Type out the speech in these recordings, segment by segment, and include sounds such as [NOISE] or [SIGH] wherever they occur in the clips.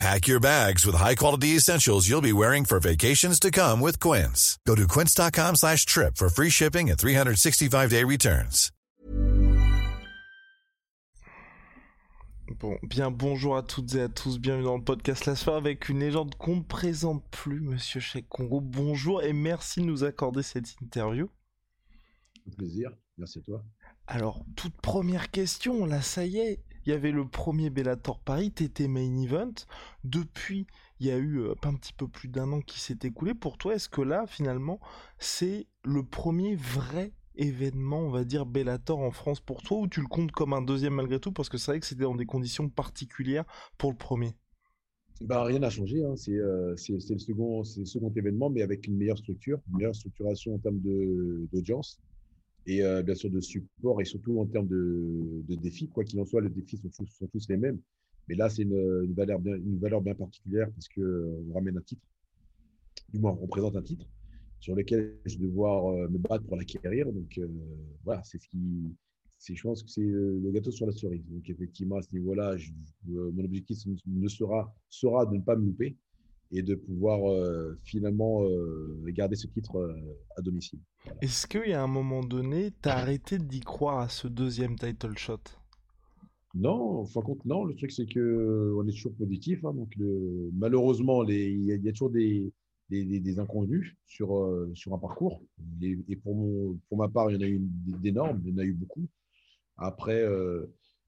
Pack your bags with high-quality essentials you'll be wearing for vacations to come with Quince. Go to quince.com slash trip for free shipping and 365-day returns. Bon, bien bonjour à toutes et à tous, bienvenue dans le podcast La Sphère avec une légende qu'on ne présente plus, Monsieur Cheikh Congo. Bonjour et merci de nous accorder cette interview. plaisir, merci à toi. Alors, toute première question, là ça y est, il y avait le premier Bellator Paris, t'étais main event. Depuis, il y a eu euh, un petit peu plus d'un an qui s'est écoulé. Pour toi, est-ce que là, finalement, c'est le premier vrai événement, on va dire, Bellator en France pour toi, ou tu le comptes comme un deuxième malgré tout, parce que c'est vrai que c'était dans des conditions particulières pour le premier? Bah, rien n'a changé. Hein. Euh, c'est le, second, le second événement, mais avec une meilleure structure, une meilleure structuration en termes d'audience et euh, bien sûr de support et surtout en termes de, défis. Quoi qu'il en soit, les défis sont tous, les mêmes. Mais là, c'est une, valeur bien, une valeur bien particulière parce qu'on ramène un titre, du moins on présente un titre sur lequel je vais devoir euh, me battre pour l'acquérir. Donc euh, voilà, c'est ce qui, je pense que c'est le gâteau sur la cerise. Donc effectivement, à ce niveau-là, mon objectif ne sera, sera de ne pas me louper et de pouvoir euh, finalement euh, garder ce titre euh, à domicile. Est-ce qu'il y a un moment donné, tu as arrêté d'y croire à ce deuxième title shot? Non, enfin compte, non. Le truc, c'est qu'on est toujours positif. Hein, donc, le, malheureusement, il y, a toujours des, des, des, sur, sur un parcours. Et, pour, mon, pour ma part, il y en a eu d'énormes, il y en a eu beaucoup. Après,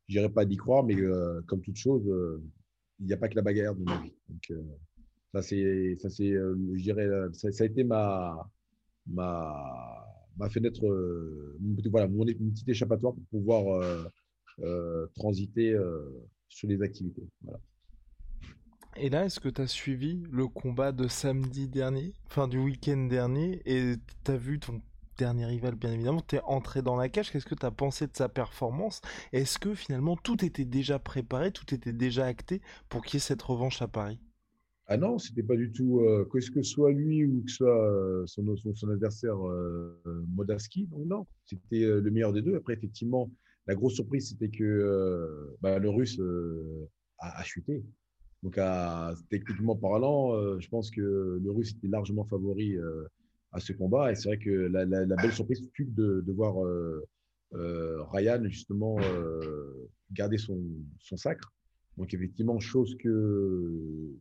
je n'irai pas d'y croire, mais comme toute chose, il n'y a pas que la bagarre de ma vie. Donc, ça, c'est, ça, c'est, euh, je dirais, euh, ça, a été ma, ma, ma fenêtre, euh, voilà, mon, petit échappatoire pour pouvoir transiter sur les activités. Et là, est-ce que tu as suivi le combat de samedi dernier, enfin du week-end dernier, et tu as vu ton dernier rival, bien évidemment, tu es entré dans la cage, qu'est-ce que tu as pensé de sa performance? Est-ce que finalement tout était déjà préparé, tout était déjà acté pour qu'il y ait cette revanche à Paris? Ah non, c'était pas du tout. Euh, que ce soit lui ou que ce soit euh, son, adversaire euh, Modaski, non, c'était le meilleur des deux. Après, effectivement, la grosse surprise, c'était que bah, le Russe a, chuté. Donc, techniquement parlant, je pense que le Russe était largement favori à ce combat. Et c'est vrai que la, belle surprise fut de, de voir Ryan justement garder son sacre. Donc, effectivement, chose que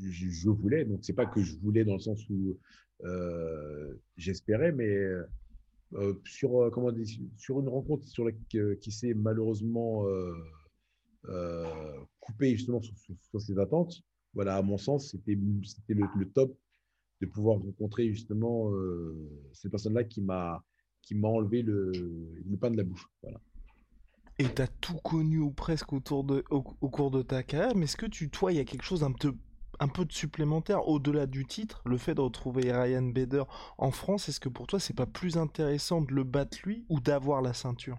je, voulais. Donc, c'est pas que je voulais dans le sens où euh, j'espérais, mais euh, sur, euh, comment dire, sur une rencontre sur la, qui s'est malheureusement coupée justement sur, ses attentes, voilà, à mon sens, c'était le, le top de pouvoir rencontrer justement cette personne-là qui m'a qui m'a enlevé le, le pain de la bouche. Voilà. Et tu as tout connu ou presque autour de, au, cours de ta carrière, mais est-ce que tu, toi, il y a quelque chose un peu un peu de supplémentaire au-delà du titre, le fait de retrouver Ryan Bader en France, est-ce que pour toi c'est pas plus intéressant de le battre lui ou d'avoir la ceinture?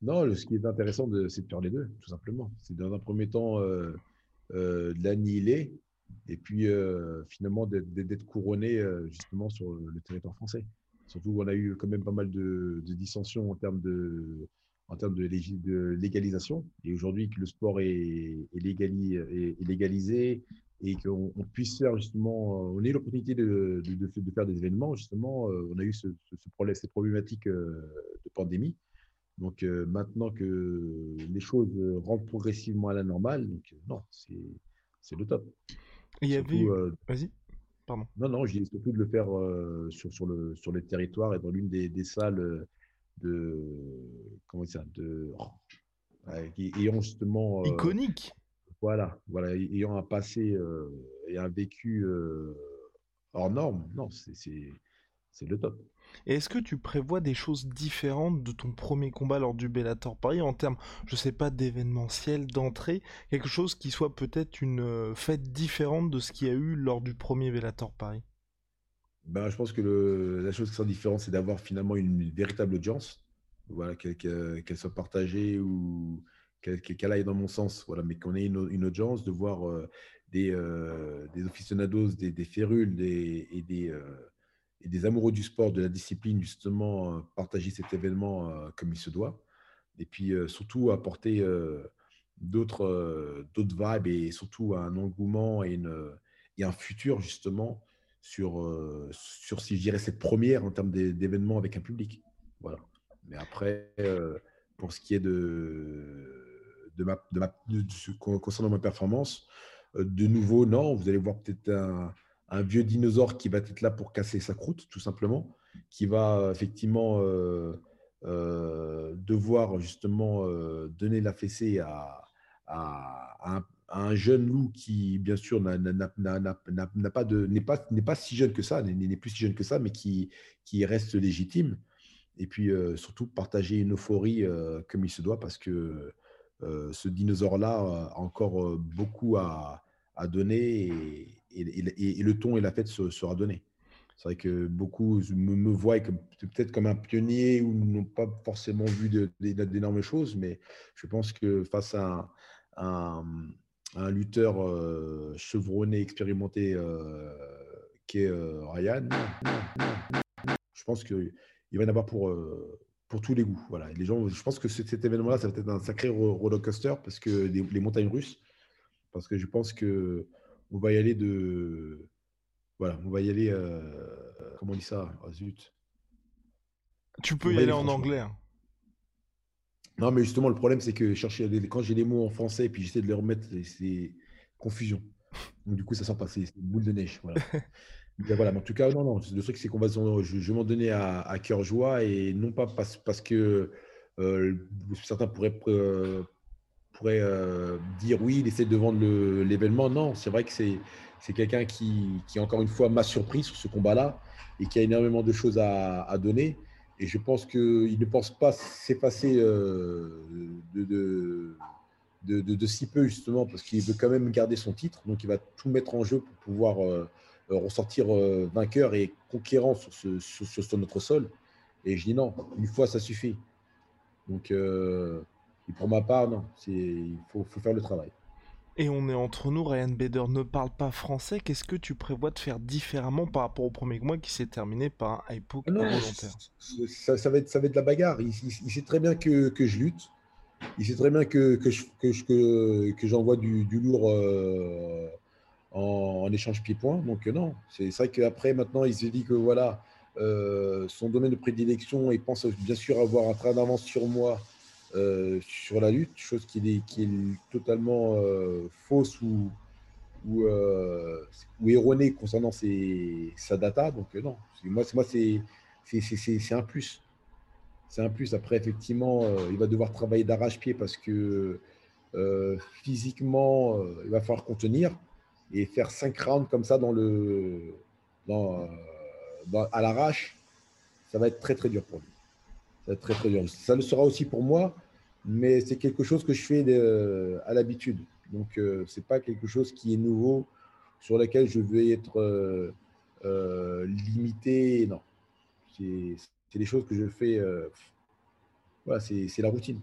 Non, ce qui est intéressant c'est de faire les deux, tout simplement. C'est dans un premier temps euh, euh, l'annihiler et puis euh, finalement d'être couronné justement sur le territoire français. Surtout on a eu quand même pas mal de, dissensions en termes de en termes de, légalisation. Et aujourd'hui, que le sport est, légalisé et qu'on puisse faire justement, euh, on ait l'opportunité de, faire des événements, justement, euh, on a eu ce, problème, ces problématiques euh, de pandémie. Donc maintenant que les choses rentrent progressivement à la normale, donc non, c'est le top. Il y avait. Vas-y. Pardon. Non, non, j'ai surtout de le faire sur, sur, le, sur les territoires et dans l'une des, des salles de comment ça de ayant justement euh, iconique. voilà voilà ayant un passé euh, et un vécu euh, hors norme non c'est le top. Et est-ce que tu prévois des choses différentes de ton premier combat lors du Bellator Paris en termes, je sais pas, d'événementiel, d'entrée, quelque chose qui soit peut-être une fête différente de ce qu'il y a eu lors du premier Bellator Paris? Ben, je pense que la chose qui sera différente, c'est d'avoir finalement une, véritable audience. voilà, qu'elle soit partagée ou qu'elle aille dans mon sens. Voilà, mais qu'on ait une, audience de voir euh, des, euh, des aficionados, des, férules et, des, euh, et des amoureux du sport, de la discipline, justement, partager cet événement comme il se doit. Et puis surtout apporter d'autres d'autres vibes et surtout un engouement une, et un futur, justement, sur, sur, si je dirais, cette première en termes d'événements avec un public. Voilà. Mais après, pour ce qui est de de ma, de ma, concernant ma performance. Euh, de nouveau, non, vous allez voir peut-être un, vieux dinosaure qui va être là pour casser sa croûte, tout simplement, qui va euh, effectivement euh, devoir justement donner la fessée à, à, un, jeune loup qui, bien sûr, n'a pas n'est pas, pas si jeune que ça, n'est plus si jeune que ça, mais qui, qui reste légitime. Et puis surtout partager une euphorie comme il se doit, parce que euh, ce dinosaure-là a encore euh, beaucoup à, donner et, le ton et la fête sera donné. C'est vrai que beaucoup me, voient peut-être comme un pionnier ou n'ont pas forcément vu d'énormes choses, mais je pense que face à un, lutteur euh, chevronné, expérimenté qui est Ryan, je pense qu'il va y en avoir pour, pour tous les goûts. Voilà. les gens, je pense que cet, événement-là, ça va être un sacré roller coaster parce que les, montagnes russes, parce que je pense que on va y aller de, voilà, on va y aller. Euh, comment on dit ça? Oh, Zut. Tu peux y aller, en anglais. Hein. Non, mais justement, le problème, c'est que chercher quand j'ai les mots en français et puis j'essaie de les remettre, c'est confusion. Donc, du coup, ça sent pas, c'est une boule de neige. Voilà. [LAUGHS] voilà, mais en tout cas, non, non, le truc, c'est qu'on va, je, m'en donner à, cœur joie et non pas parce, parce que euh, certains pourraient, euh, pourraient euh, dire oui, il essaie de vendre l'événement. Non, c'est vrai que c'est quelqu'un qui, qui, encore une fois, m'a surpris sur ce combat-là et qui a énormément de choses à, à donner. Et je pense qu'il ne pense pas s'effacer de, de, si peu, justement, parce qu'il veut quand même garder son titre. Donc, il va tout mettre en jeu pour pouvoir euh, ressortir euh, vainqueur et conquérant sur, notre sol. Et je dis non, une fois, ça suffit. Donc, euh, pour ma part, non, il faut, faire le travail. Et on est entre nous, Ryan Bader ne parle pas français. Qu'est-ce que tu prévois de faire différemment par rapport au premier mois qui s'est terminé par un hypo ah volontaire ça, va être, ça va être de la bagarre. Il, sait très bien que, que, je lutte. Il sait très bien que, que, que, que j'envoie du, du, lourd en, échange pied-point. Donc euh, non, c'est vrai qu'après, maintenant, il se dit que voilà, euh, son domaine de prédilection, il pense bien sûr avoir un train d'avance sur moi euh, sur la lutte, chose qui est, totalement fausse ou, ou, erronée concernant ses, sa data. Donc non, moi, moi c'est un plus. C'est un plus. Après, effectivement, il va devoir travailler d'arrache-pied parce que physiquement, il va falloir contenir et faire cinq rounds comme ça dans le, dans, à l'arrache, ça va être très très dur pour lui. Ça va être très très dur. Ça le sera aussi pour moi, mais c'est quelque chose que je fais de, à l'habitude. Donc euh, c'est pas quelque chose qui est nouveau sur lequel je vais être euh, euh, limité. Non, c'est des choses que je fais. voilà, c'est la routine.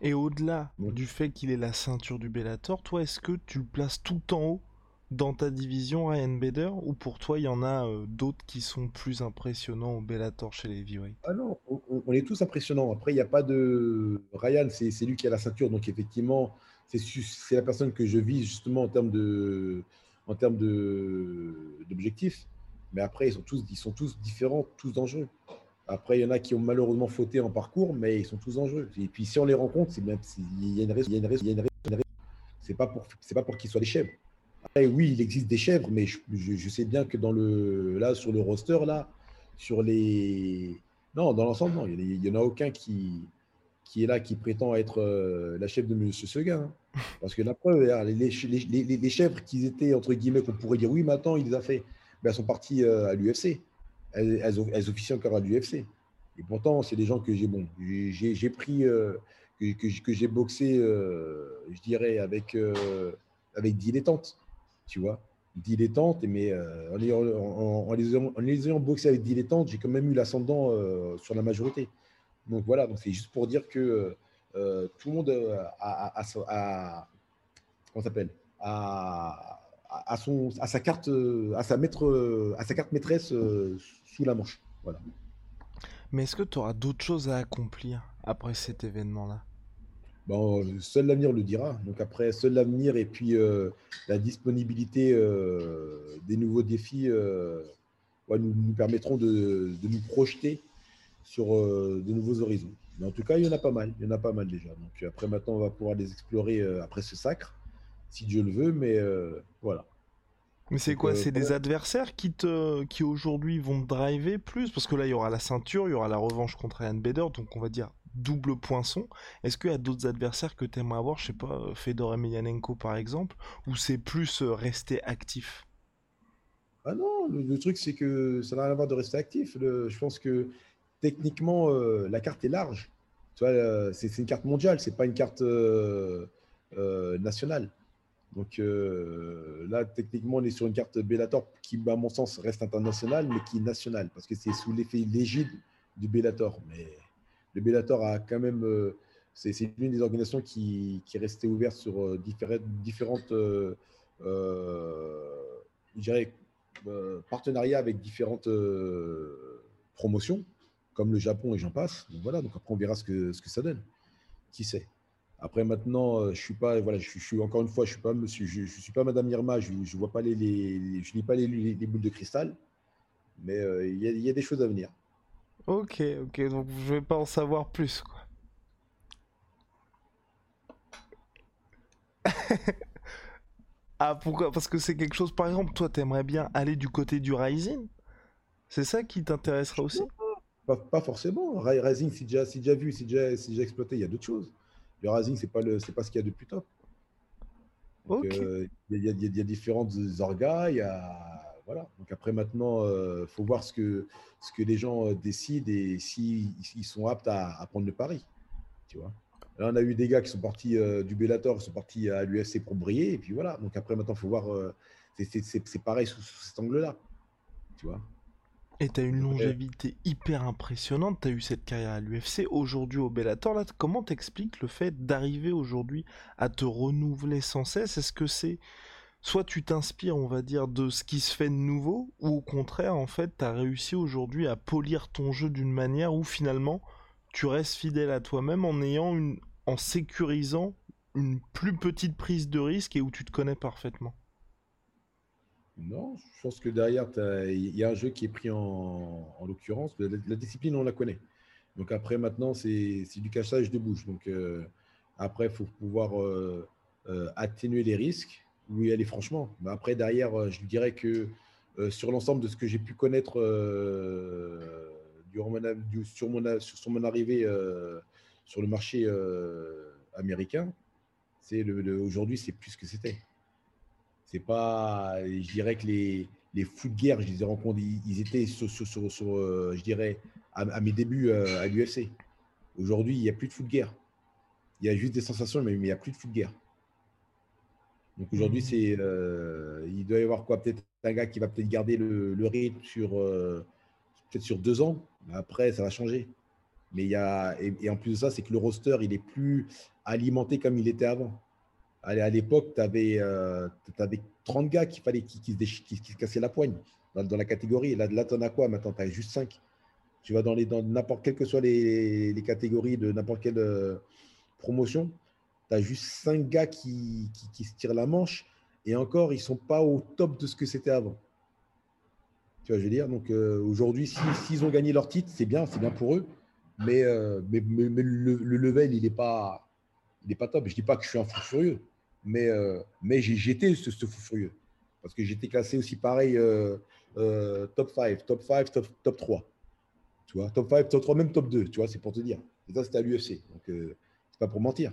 Et au-delà du fait qu'il ait la ceinture du Bellator, toi, est-ce que tu le places tout en haut? Dans ta division, Ryan Bader, ou pour toi, il y en a euh, d'autres qui sont plus impressionnants au Bellator chez les heavyweight Ah non, on, est tous impressionnants. Après, il n'y a pas de. Ryan, c'est lui qui a la ceinture, donc effectivement, c'est la personne que je vise justement en termes d'objectifs. Mais après, ils sont, tous, ils sont tous différents, tous dangereux. Après, il y en a qui ont malheureusement fauté en parcours, mais ils sont tous dangereux. Et puis, si on les rencontre, c'est il y a une raison. C'est pas pour, pas pour qu'ils soient des chèvres oui, il existe des chèvres, mais je, sais bien que dans le, là, sur le roster, là, sur les. Non, dans l'ensemble, non. Il n'y en a aucun qui, qui est là, qui prétend être euh, la chèvre de M. Seguin. Hein. [LAUGHS] Parce que la preuve, les, les, les, chèvres qui étaient, entre guillemets, qu'on pourrait dire, oui, maintenant, il les a fait, ben, elles sont parties euh, à l'UFC. Elles, elles, officient encore à l'UFC. Et pourtant, c'est des gens que j'ai bon, j'ai pris, euh, que, que, j'ai boxé, je dirais, avec, avec dilettante tu vois, dilettante, mais euh, en, en, les ayant, en, les ayant, boxé avec dilettante, j'ai quand même eu l'ascendant euh, sur la majorité. Donc voilà, donc c'est juste pour dire que tout le monde a, comment s'appelle à, son, sa carte, à sa maître, sa carte maîtresse sous la manche. Voilà. Mais est-ce que tu auras d'autres choses à accomplir après cet événement-là? Bon, seul l'avenir le dira. Donc après, seul l'avenir et puis euh, la disponibilité euh, des nouveaux défis euh, nous, nous, permettront de, de, nous projeter sur de nouveaux horizons. Mais en tout cas, il y en a pas mal. Il y en a pas mal déjà. Donc après, maintenant, on va pouvoir les explorer après ce sacre, si Dieu le veut. Mais voilà. Mais c'est quoi? C'est des adversaires qui te, qui aujourd'hui vont driver plus? Parce que là, il y aura la ceinture, il y aura la revanche contre Ian Bader, donc on va dire double poinçon. Est-ce qu'il y a d'autres adversaires que tu aimerais avoir, je sais pas, euh, Fedor Emelianenko par exemple, ou c'est plus euh, rester actif? Ah non, le, truc c'est que ça n'a rien à voir de rester actif. je pense que techniquement, euh, la carte est large. C'est une carte mondiale, c'est pas une carte nationale. Donc là, techniquement, on est sur une carte Bellator qui, à mon sens, reste internationale, mais qui est nationale, parce que c'est sous l'effet l'égide du Bellator. Mais le Bellator a quand même. Euh, c'est l'une des organisations qui, qui, est restée ouverte sur euh, différentes, différentes euh, je dirais, partenariats avec différentes promotions, comme le Japon et j'en passe. Donc voilà, donc après on verra ce que, ce que ça donne. Qui sait? Après maintenant, je suis pas, voilà, je, suis encore une fois, je suis pas monsieur, je, suis pas Madame Irma, je, je vois pas les, je lis pas les, les, boules de cristal, mais il y, a des choses à venir. Ok, ok, donc je vais pas en savoir plus, quoi. [LAUGHS] ah, pourquoi? Parce que c'est quelque chose, par exemple, toi, t'aimerais bien aller du côté du Rising? C'est ça qui t'intéresserait aussi? Pas, forcément. Rising, c'est déjà, déjà vu, c'est déjà, déjà exploité, il y a d'autres choses. Le Rising, c'est pas, le, pas ce qu'il y a de plus top. Euh, il y, a, y, a différentes orgas, il y a voilà. Donc après, maintenant, il euh, faut voir ce que, ce que les gens euh, décident et s'ils ils sont aptes à, prendre le pari. Tu vois. Là, on a eu des gars qui sont partis euh, du Bellator, qui sont partis à l'UFC pour briller. Et puis voilà. Donc après, maintenant, il faut voir. c'est pareil sous, cet angle-là. Tu vois. Et tu as une longévité hyper impressionnante. Tu as eu cette carrière à l'UFC, aujourd'hui au Bellator. Là, comment t'expliques le fait d'arriver aujourd'hui à te renouveler sans cesse? Est-ce que c'est soit tu t'inspires, on va dire, de ce qui se fait de nouveau, ou au contraire, en fait, tu as réussi aujourd'hui à polir ton jeu d'une manière où finalement tu restes fidèle à toi-même en ayant une, en sécurisant une plus petite prise de risque et où tu te connais parfaitement. Non, je pense que derrière, il y a un jeu qui est pris en, l'occurrence. La, discipline, on la connaît. Donc après, maintenant, c'est du cachage de bouche. Donc euh, après, il faut pouvoir euh, euh, atténuer les risques oui, elle est franchement. Mais après, derrière, euh, je dirais que euh, sur l'ensemble de ce que j'ai pu connaître euh, durant sur, mon, sur mon arrivée sur le marché américain, c'est aujourd'hui, c'est plus ce que c'était. C'est pas, je dirais que les, fous de guerre, je les ai rencontrés, ils étaient je dirais, à, mes débuts à l'UFC. Aujourd'hui, il n'y a plus de fous de guerre. Il y a juste des sensations, mais il n'y a plus de fous de guerre. Donc aujourd'hui, mmh. c'est, euh, il doit y avoir quoi? Peut-être un gars qui va peut-être garder le, rythme sur euh, peut-être sur deux ans. Après, ça va changer. Mais il y a et, en plus de ça, c'est que le roster, il est plus alimenté comme il était avant. À l'époque, tu avais, euh, 30 gars qui fallait qui, qui, qui, se cassaient la poigne dans, la catégorie. Là, là tu en as quoi maintenant? Tu as juste 5. Tu vas dans n'importe quelles que soient les, les catégories de n'importe quelle euh, promotion tu as juste cinq gars qui, qui, se tirent la manche et encore, ils ne sont pas au top de ce que c'était avant. Tu vois, je veux dire, donc euh, aujourd'hui, s'ils ont gagné leur titre, c'est bien, c'est bien pour eux, mais, euh, mais, mais, le, level, il n'est pas, pas top. Je ne dis pas que je suis un fou furieux, mais, euh, mais j'étais ce, fou furieux. Parce que j'étais classé aussi pareil, top 5, top 5, top, top 3. Tu vois, top 5, top 3, même top 2, tu vois, c'est pour te dire. Et ça, c'était à l'UFC. Donc, c'est pas pour mentir.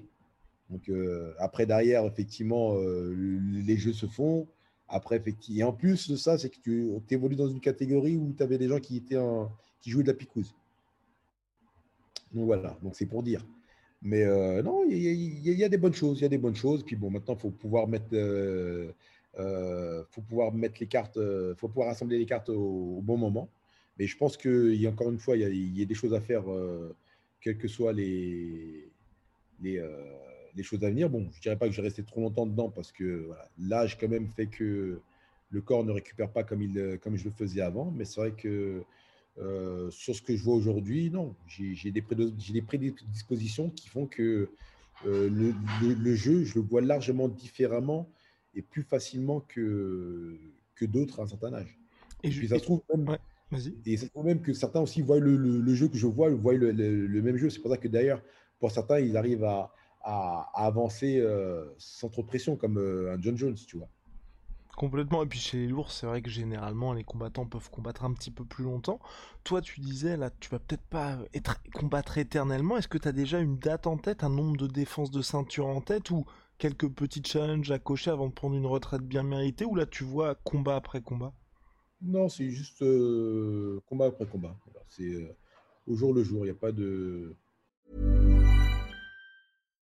Donc euh, après, derrière, effectivement, euh, les jeux se font. Après, effectivement, et en plus de ça, c'est que tu évolues dans une catégorie où tu avais des gens qui, étaient qui jouaient de la picouse. Donc voilà, donc c'est pour dire. Mais euh, non, il y, a des bonnes choses, il y a des bonnes choses. Puis bon, maintenant, il faut pouvoir mettre, faut pouvoir mettre les cartes, faut pouvoir assembler les cartes au, bon moment. Mais je pense qu'il y a encore une fois, il y, a, des choses à faire quelles que soient les, les, les, choses à venir. Bon, je ne dirais pas que je vais rester trop longtemps dedans parce que l'âge quand même fait que le corps ne récupère pas comme, il, comme je le faisais avant. Mais c'est vrai que sur ce que je vois aujourd'hui, non, j'ai des, des prédispositions qui font que le, le, jeu, je le vois largement différemment et plus facilement que, que d'autres à un certain âge. Et, puis ça se trouve même, et ça se trouve même que certains aussi voient le, le jeu que je vois, voient le, même jeu. C'est pour ça que d'ailleurs, pour certains, ils arrivent à, à, avancer euh, sans trop de pression, comme euh, un John Jones, tu vois. Complètement. Et puis chez les lourds, c'est vrai que généralement les combattants peuvent combattre un petit peu plus longtemps. Toi, tu disais là, tu vas peut-être pas être combattre éternellement. Est-ce que tu as déjà une date en tête, un nombre de défenses de ceinture en tête ou quelques petits challenges à cocher avant de prendre une retraite bien méritée ou là tu vois combat après combat? Non, c'est juste euh, combat après combat. C'est au jour le jour. Il n'y a pas de.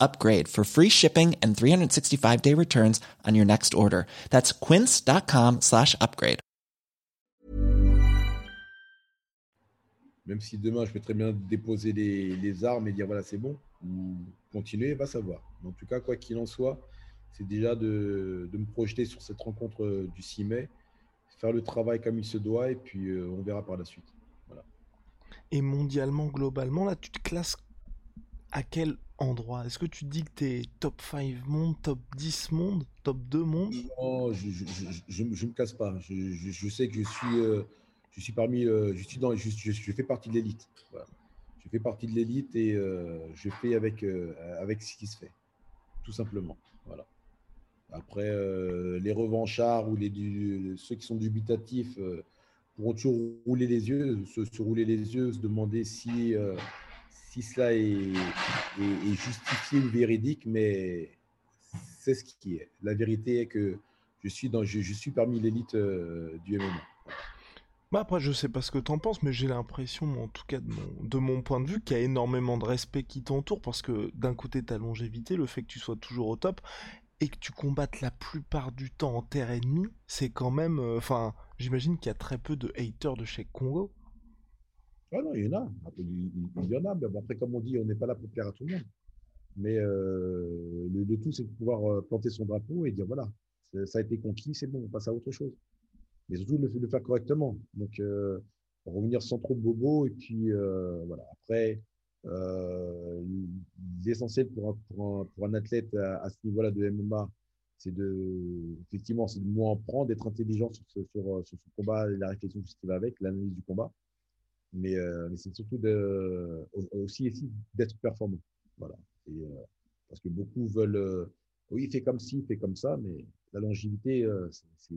upgrade for free shipping and 365 day returns on your next order. That's quince.com slash upgrade. Même si demain je peux très bien déposer les, les armes et dire voilà c'est bon, ou continuer, va savoir. En tout cas, quoi qu'il en soit, c'est déjà de, de, me projeter sur cette rencontre euh, du 6 mai, faire le travail comme il se doit et puis euh, on verra par la suite. Voilà. Et mondialement, globalement, là, tu te classes à quel endroit Est-ce que tu dis que tu es top 5 monde, top 10 monde, top 2 monde Non, je ne me casse pas. Je, sais que je suis, euh, je suis parmi. Euh, je, suis dans, je, je, fais partie de l'élite. Je fais partie de l'élite et euh, je fais avec, avec ce qui se fait. Tout simplement. Voilà. Après, les revanchards ou les, ceux qui sont dubitatifs pourront toujours rouler les yeux, se rouler les yeux, se demander si si cela est, justifié ou véridique, mais c'est ce qui est. La vérité est que je suis, dans, je, suis parmi l'élite euh, du MMA. Bah après, je sais pas ce que tu en penses, mais j'ai l'impression, en tout cas de mon, de mon point de vue, qu'il y a énormément de respect qui t'entoure, parce que d'un côté, ta longévité, le fait que tu sois toujours au top, et que tu combattes la plupart du temps en terre ennemie, c'est quand même... Euh, enfin, j'imagine qu'il y a très peu de haters de chez Congo. Non, il y en a. Il y en a. Mais après, comme on dit, on n'est pas là pour plaire à tout le monde. Mais euh, le, tout, c'est de pouvoir euh, planter son drapeau et dire voilà, ça a été conquis, c'est bon, on passe à autre chose. Mais surtout, le, le faire correctement. Donc, euh, revenir sans trop de bobos. Et puis, voilà. Après, l'essentiel pour un, athlète à, ce niveau-là de MMA, c'est de, effectivement, c'est de moins en prendre, d'être intelligent sur ce, combat la réflexion qui va avec, l'analyse du combat. Euh, mais, c'est surtout de, aussi, d'être performant. Voilà. Et, euh, parce que beaucoup veulent, euh, oui, fait comme ci, fait comme ça, mais la longévité, c'est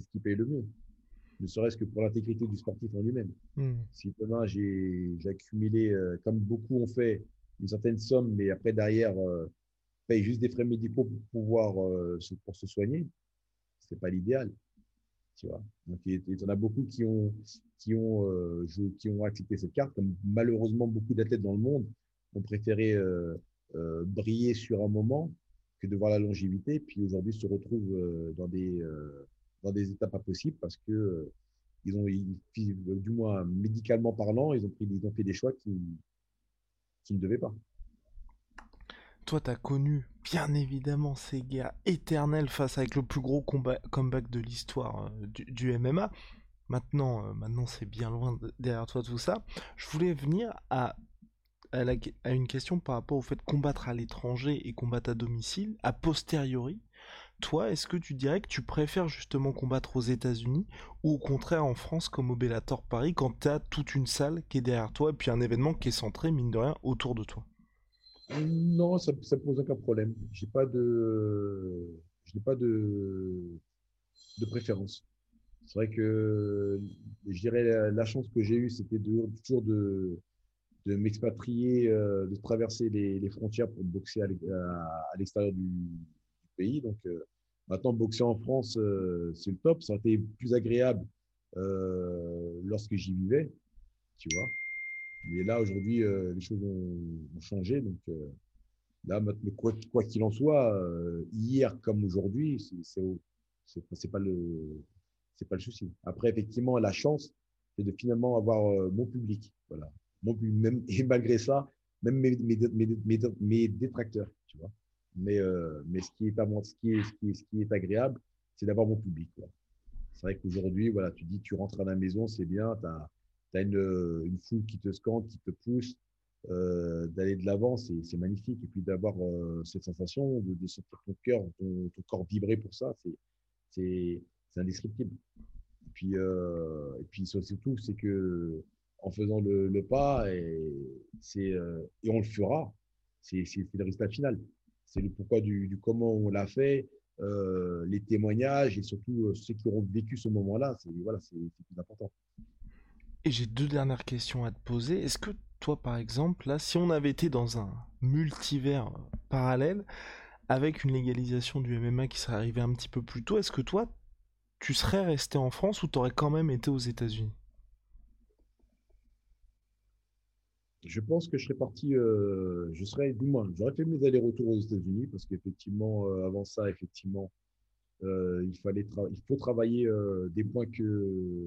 ce qui paye le mieux. Ne serait-ce que pour l'intégrité du sportif en lui-même. Hmm. Si demain j'ai accumulé, comme beaucoup ont fait, une certaine somme, mais après derrière, paye juste des frais médicaux pour pouvoir pour se soigner, c'est pas l'idéal. Donc, il y en a beaucoup qui ont, qui ont, euh, qui ont accepté cette carte, comme malheureusement beaucoup d'athlètes dans le monde ont préféré euh, euh, briller sur un moment que de voir la longévité, puis aujourd'hui se retrouvent dans des, dans des états pas possibles parce que ils ont, du moins médicalement parlant, ils ont, pris, ils ont fait des choix qui, qui ne devaient pas. Toi, tu as connu, bien évidemment, ces guerres éternelles face avec le plus gros comeback de l'histoire du, MMA. Maintenant, euh, maintenant c'est bien loin derrière toi tout ça. Je voulais venir à, à, une question par rapport au fait de combattre à l'étranger et combattre à domicile, a posteriori. Toi, est-ce que tu dirais que tu préfères justement combattre aux États-Unis ou au contraire en France comme au Bellator Paris quand tu as toute une salle qui est derrière toi et puis un événement qui est centré, mine de rien, autour de toi? Non, ça ne pose aucun problème. J'ai pas de, je n'ai pas de, de préférence. C'est vrai que je dirais la, chance que j'ai eue, c'était toujours de, m'expatrier, euh, de traverser les, frontières pour boxer à l'extérieur du, pays. Donc maintenant, boxer en France, c'est le top. Ça a été plus agréable lorsque j'y vivais, tu vois. Mais là, aujourd'hui, les choses ont, changé. Donc là, quoi qu'il en soit, hier comme aujourd'hui, c'est pas le c'est pas le souci. Après, effectivement, la chance, c'est de finalement avoir euh, mon public. Voilà. Mon, même, [LAUGHS] et malgré ça, même mes, mes, mes, mes détracteurs, tu vois. Mais, euh, mais ce, qui est, ce, qui est, ce, qui est, ce qui est agréable, c'est d'avoir mon public. C'est vrai qu'aujourd'hui, voilà, tu dis, tu rentres à la maison, c'est bien, tu as, as, une, foule qui te scande, qui te pousse, euh, d'aller de l'avant, c'est magnifique. Et puis d'avoir euh, cette sensation de, de sentir ton cœur, ton, ton, corps vibrer pour ça, c'est indescriptible. Et puis, euh, et puis surtout, c'est que en faisant le, pas, et, euh, et on le fera, c'est le résultat final. C'est le pourquoi du, comment on l'a fait, euh, les témoignages et surtout ceux qui auront vécu ce moment-là. C'est voilà, plus important. Et j'ai deux dernières questions à te poser. Est-ce que toi, par exemple, là, si on avait été dans un multivers parallèle, avec une légalisation du MMA qui serait arrivée un petit peu plus tôt, est-ce que toi, tu serais resté en France ou t'aurais quand même été aux États-Unis? Je pense que je serais parti, euh, je serais, du moins, j'aurais fait mes allers-retours aux États-Unis parce qu'effectivement, euh, avant ça, effectivement, euh, il fallait, il faut travailler des points que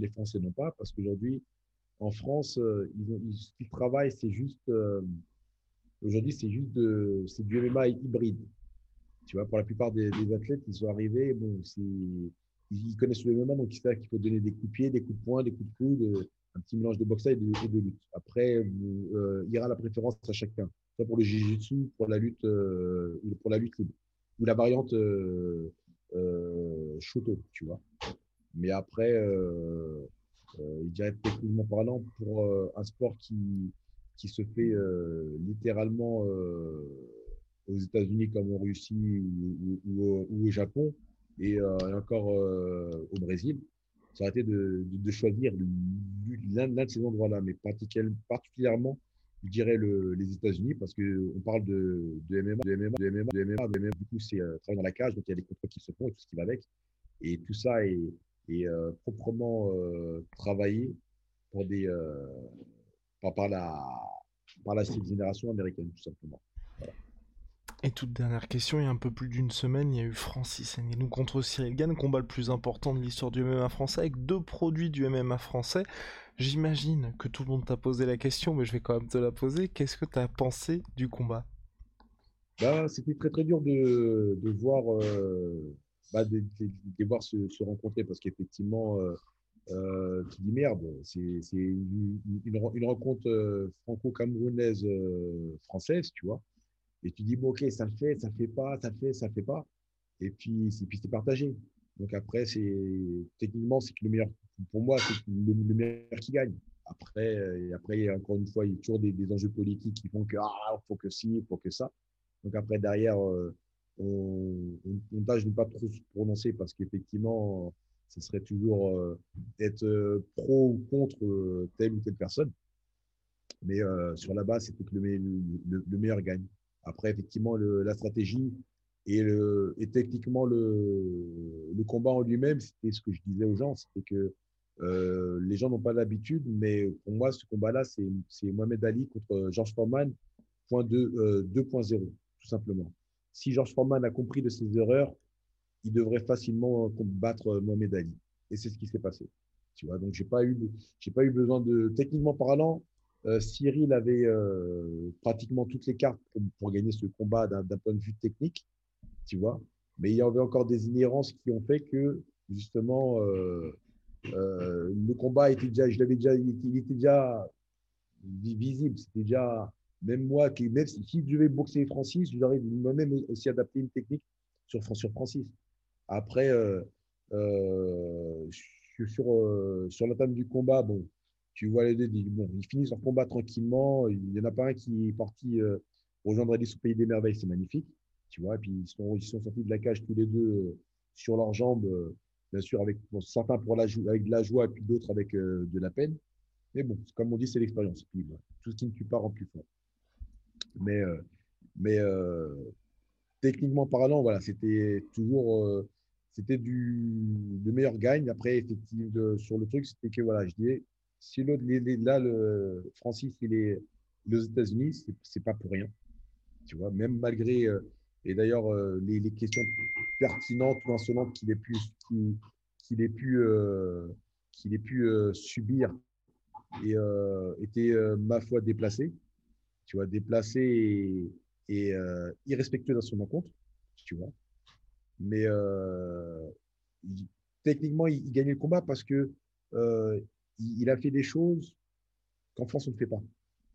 les Français n'ont pas parce qu'aujourd'hui, en France, ils, ont, ils, travaillent, c'est juste, aujourd'hui, c'est juste de, c'est du MMA hybride. Tu vois, pour la plupart des, des athlètes, ils sont arrivés, bon, c'est ils connaissent le MMA, donc ils savent qu'il faut donner des coups de pied, des coups de poing, des coups de coude, euh, un petit mélange de boxe et de, de lutte. Après, euh, il y aura la préférence à chacun, soit pour le jiu-jitsu, pour la lutte, euh, pour la lutte libre, ou la variante euh, euh, shoto, tu vois. Mais après, euh, je dirais techniquement parlant, pour un sport qui, qui se fait littéralement aux États-Unis comme en Russie ou au Japon, et, euh, encore euh, au Brésil, ça aurait été de, choisir l'un de ces endroits-là, mais particulièrement, je dirais le, les États-Unis, parce qu'on parle de, MMA, de MMA, de MMA, de MMA. Du coup, c'est euh, travail dans la cage, donc il y a des contrôles qui se font et tout ce qui va avec. Et tout ça est, proprement travaillé pour des, par, par, la, par la génération américaine, tout simplement. Et toute dernière question, il y a un peu plus d'une semaine, il y a eu Francis Ngannou contre Cyril Gann, combat le plus important de l'histoire du MMA français, avec deux produits du MMA français. J'imagine que tout le monde t'a posé la question, mais je vais quand même te la poser. Qu'est-ce que tu as pensé du combat? Bah, C'était très très dur de, de voir, euh, bah, de, voir se, rencontrer, parce qu'effectivement, euh, euh, tu dis merde, c'est une, une, une, rencontre franco-camerounaise française, tu vois. Et tu dis, bon, ok, ça le fait, ça fait pas, ça fait, ça fait pas. Et puis, puis c'est partagé. Donc après, c'est techniquement, c'est que le meilleur, pour moi, c'est le, le, meilleur qui gagne. Après, et après, encore une fois, il y a toujours des, enjeux politiques qui font que, ah, faut que ci, faut que ça. Donc après, derrière, euh, on, tâche de ne pas trop se prononcer parce qu'effectivement, ce serait toujours euh, être euh, pro ou contre euh, telle ou telle personne. Mais euh, sur la base, c'était que le, le, le meilleur gagne. Après, effectivement, la stratégie et, le, et techniquement le, combat en lui-même, c'était ce que je disais aux gens, c'était que euh, les gens n'ont pas l'habitude, mais pour moi, ce combat-là, c'est Mohamed Ali contre George Foreman, point 2.0, euh, tout simplement. Si George Foreman a compris de ses erreurs, il devrait facilement combattre Mohamed Ali. Et c'est ce qui s'est passé. Tu vois, donc j'ai pas eu, j'ai pas eu besoin de, techniquement parlant, Cyril avait euh, pratiquement toutes les cartes pour, gagner ce combat d'un point de vue technique, tu vois. Mais il y avait encore des inhérences qui ont fait que, justement, euh, euh le combat était déjà, je l'avais déjà, il était déjà visible. C'était déjà, même moi, qui, même si, je devais boxer Francis, j'aurais moi-même aussi adapté une technique sur, Francis. Après, euh, euh, sur, sur la table du combat, bon, tu vois les deux, ils finissent leur combat tranquillement. Il n'y en a pas un qui est parti euh, rejoindre Alice au Pays des Merveilles, c'est magnifique. Tu vois, et puis ils sont, ils sont sortis de la cage tous les deux euh, sur leurs jambes, euh, bien sûr, avec certains pour la, avec de la joie, puis d'autres avec euh, de la peine. Mais bon, comme on dit, c'est l'expérience. Tout ce qui ne tue pas rend plus fort. Mais, mais techniquement parlant, voilà, c'était toujours c'était du le meilleur gagne. Après, effectivement, sur le truc, c'était que voilà, je disais, si là, le Francis, il est aux États-Unis, c'est pas pour rien. Tu vois, même malgré euh, et d'ailleurs euh, les, questions pertinentes ou insolentes qu'il ait pu qu'il ait pu qu'il ait pu subir et étaient ma foi déplacées. Tu vois, déplacées et et euh, irrespectueux dans son encontre, tu vois. Mais euh, techniquement, il, gagnait le combat parce que euh, il, a fait des choses qu'en France, on ne fait pas.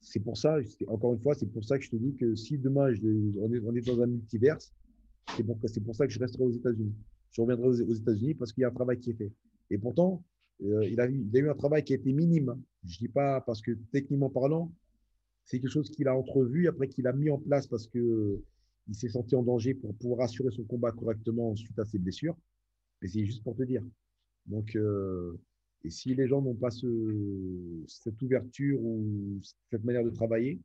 C'est pour ça, encore une fois, c'est pour ça que je te dis que si demain, on, est, dans un multiverse, c'est pour, ça que je resterai aux États-Unis. Je reviendrai aux, États-Unis parce qu'il y a un travail qui est fait. Et pourtant, il, a, il, a, eu un travail qui a été minime. Je ne dis pas parce que techniquement parlant, c'est quelque chose qu'il a entrevu, après qu'il a mis en place parce qu'il s'est senti en danger pour pouvoir assurer son combat correctement suite à ses blessures. Mais c'est juste pour te dire. Donc, euh, et si les gens n'ont pas ce, cette ouverture ou cette manière de travailler,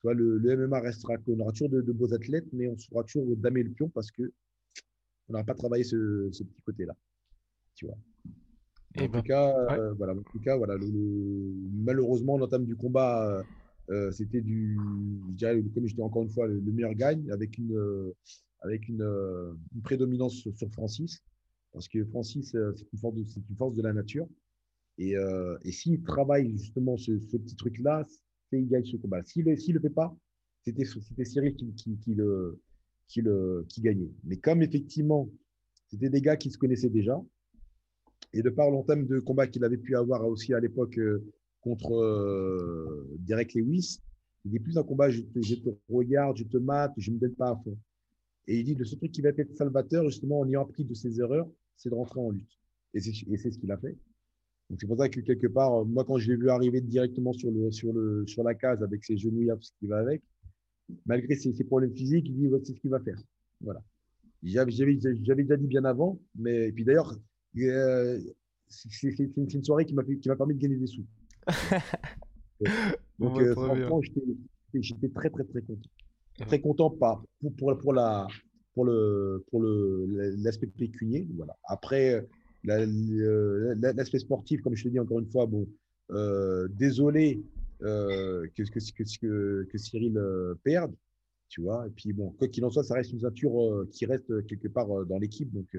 toi, le, MMA restera qu'on aura toujours de, beaux athlètes, mais on sera toujours damer le pion parce que on n'aura pas travaillé ce, petit côté-là. Tu vois. En, tout cas, euh, voilà, en tout cas, voilà, malheureusement, l'entame du combat euh, euh, c'était du, je dirais, comme je dis encore une fois, le, meilleur gagne avec une, euh, avec une, une, prédominance sur Francis, parce que Francis, c'est une, une force de la nature. Et, et s'il travaille justement ce, petit truc-là, il gagne ce combat. S'il ne le fait pas, c'était Cyril qui, le, gagnait. Mais comme effectivement, c'était des gars qui se connaissaient déjà, et de par l'entame de combat qu'il avait pu avoir aussi à l'époque contre euh, Derek Lewis. Il dit plus un combat, je te, je te, regarde, je te mate, je ne me donne pas à fond. Et il dit le seul truc qui va être salvateur, justement, en ayant appris de ses erreurs, c'est de rentrer en lutte. Et c'est ce qu'il a fait. Donc c'est pour ça que quelque part, moi quand je l'ai vu arriver directement sur, le, sur, le, sur la case avec ses genoux, ce qui va avec, malgré ses, ses problèmes physiques, il dit c'est ce qu'il va faire. Voilà. J'avais déjà dit bien avant, mais et puis d'ailleurs, euh, c'est une soirée qui m'a permis de gagner des sous. [LAUGHS] Donc, euh, franchement, j'étais très, très, très content. Très content pas, pour, pour, pour, la, pour le pour l'aspect pécunier. Voilà. Après, l'aspect sportif, comme je te dis encore une fois, bon, euh, désolé euh, que, que, que, Cyril perde, tu vois. Et puis, bon, quoi qu'il en soit, ça reste une ceinture qui reste quelque part dans l'équipe. Donc,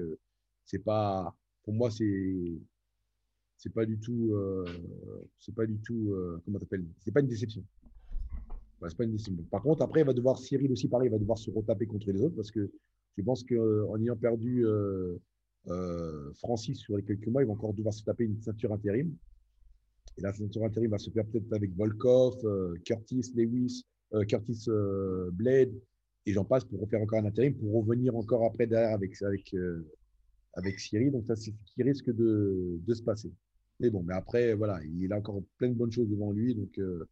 c'est pas, pour moi, c'est c'est pas du tout, euh, c'est pas du tout, euh, comment t'appelles, c'est pas une déception. c'est pas une déception. Par contre, après, va devoir Cyril aussi pareil, il va devoir se retaper contre les autres parce que je pense qu'en ayant perdu euh, Francis sur les quelques mois, il va encore devoir se taper une ceinture intérim. Et la ceinture intérim va se faire peut-être avec Volkov, Curtis Lewis, Curtis Blade, et j'en passe pour refaire encore un intérim, pour revenir encore après derrière avec, avec, avec Cyril. Donc, ça, c'est ce qui risque de, de se passer. Mais bon, mais après, voilà, il a encore plein de bonnes choses devant lui. Donc, euh,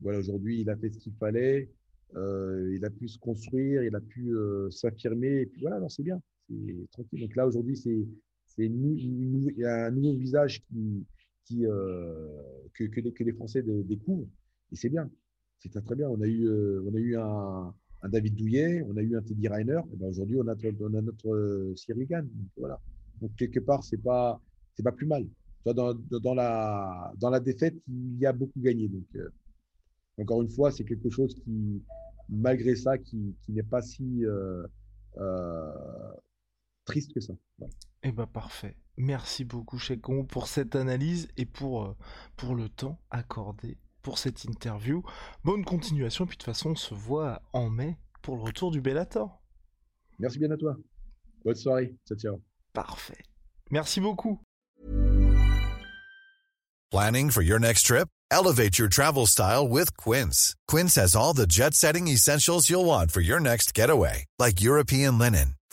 voilà, aujourd'hui, il a fait ce qu'il fallait. Euh, il a pu se construire, il a pu euh, s'affirmer. Et puis voilà, c'est bien. Donc là, aujourd'hui, c'est un nouveau visage qui, que, les, Français découvrent. Et c'est bien. C'est très, très bien. On a eu, on a eu un, David Douillet, on a eu un Teddy Reiner. Ben aujourd'hui, on a, on a notre Cyril Gann. Donc, quelque part, c'est pas, c'est pas plus mal dans, dans, la, dans la défaite, il y a beaucoup gagné. Donc, euh, encore une fois, c'est quelque chose qui, malgré ça, qui, qui n'est pas si euh, euh, triste que ça. Eh ben parfait. Merci beaucoup, Chekon, pour cette analyse et pour, pour le temps accordé pour cette interview. Bonne continuation, puis de toute façon, on se voit en mai pour le retour du Bellator. Merci bien à toi. Bonne soirée. Ciao, ciao. Parfait. Merci beaucoup. Planning for your next trip? Elevate your travel style with Quince. Quince has all the jet setting essentials you'll want for your next getaway, like European linen,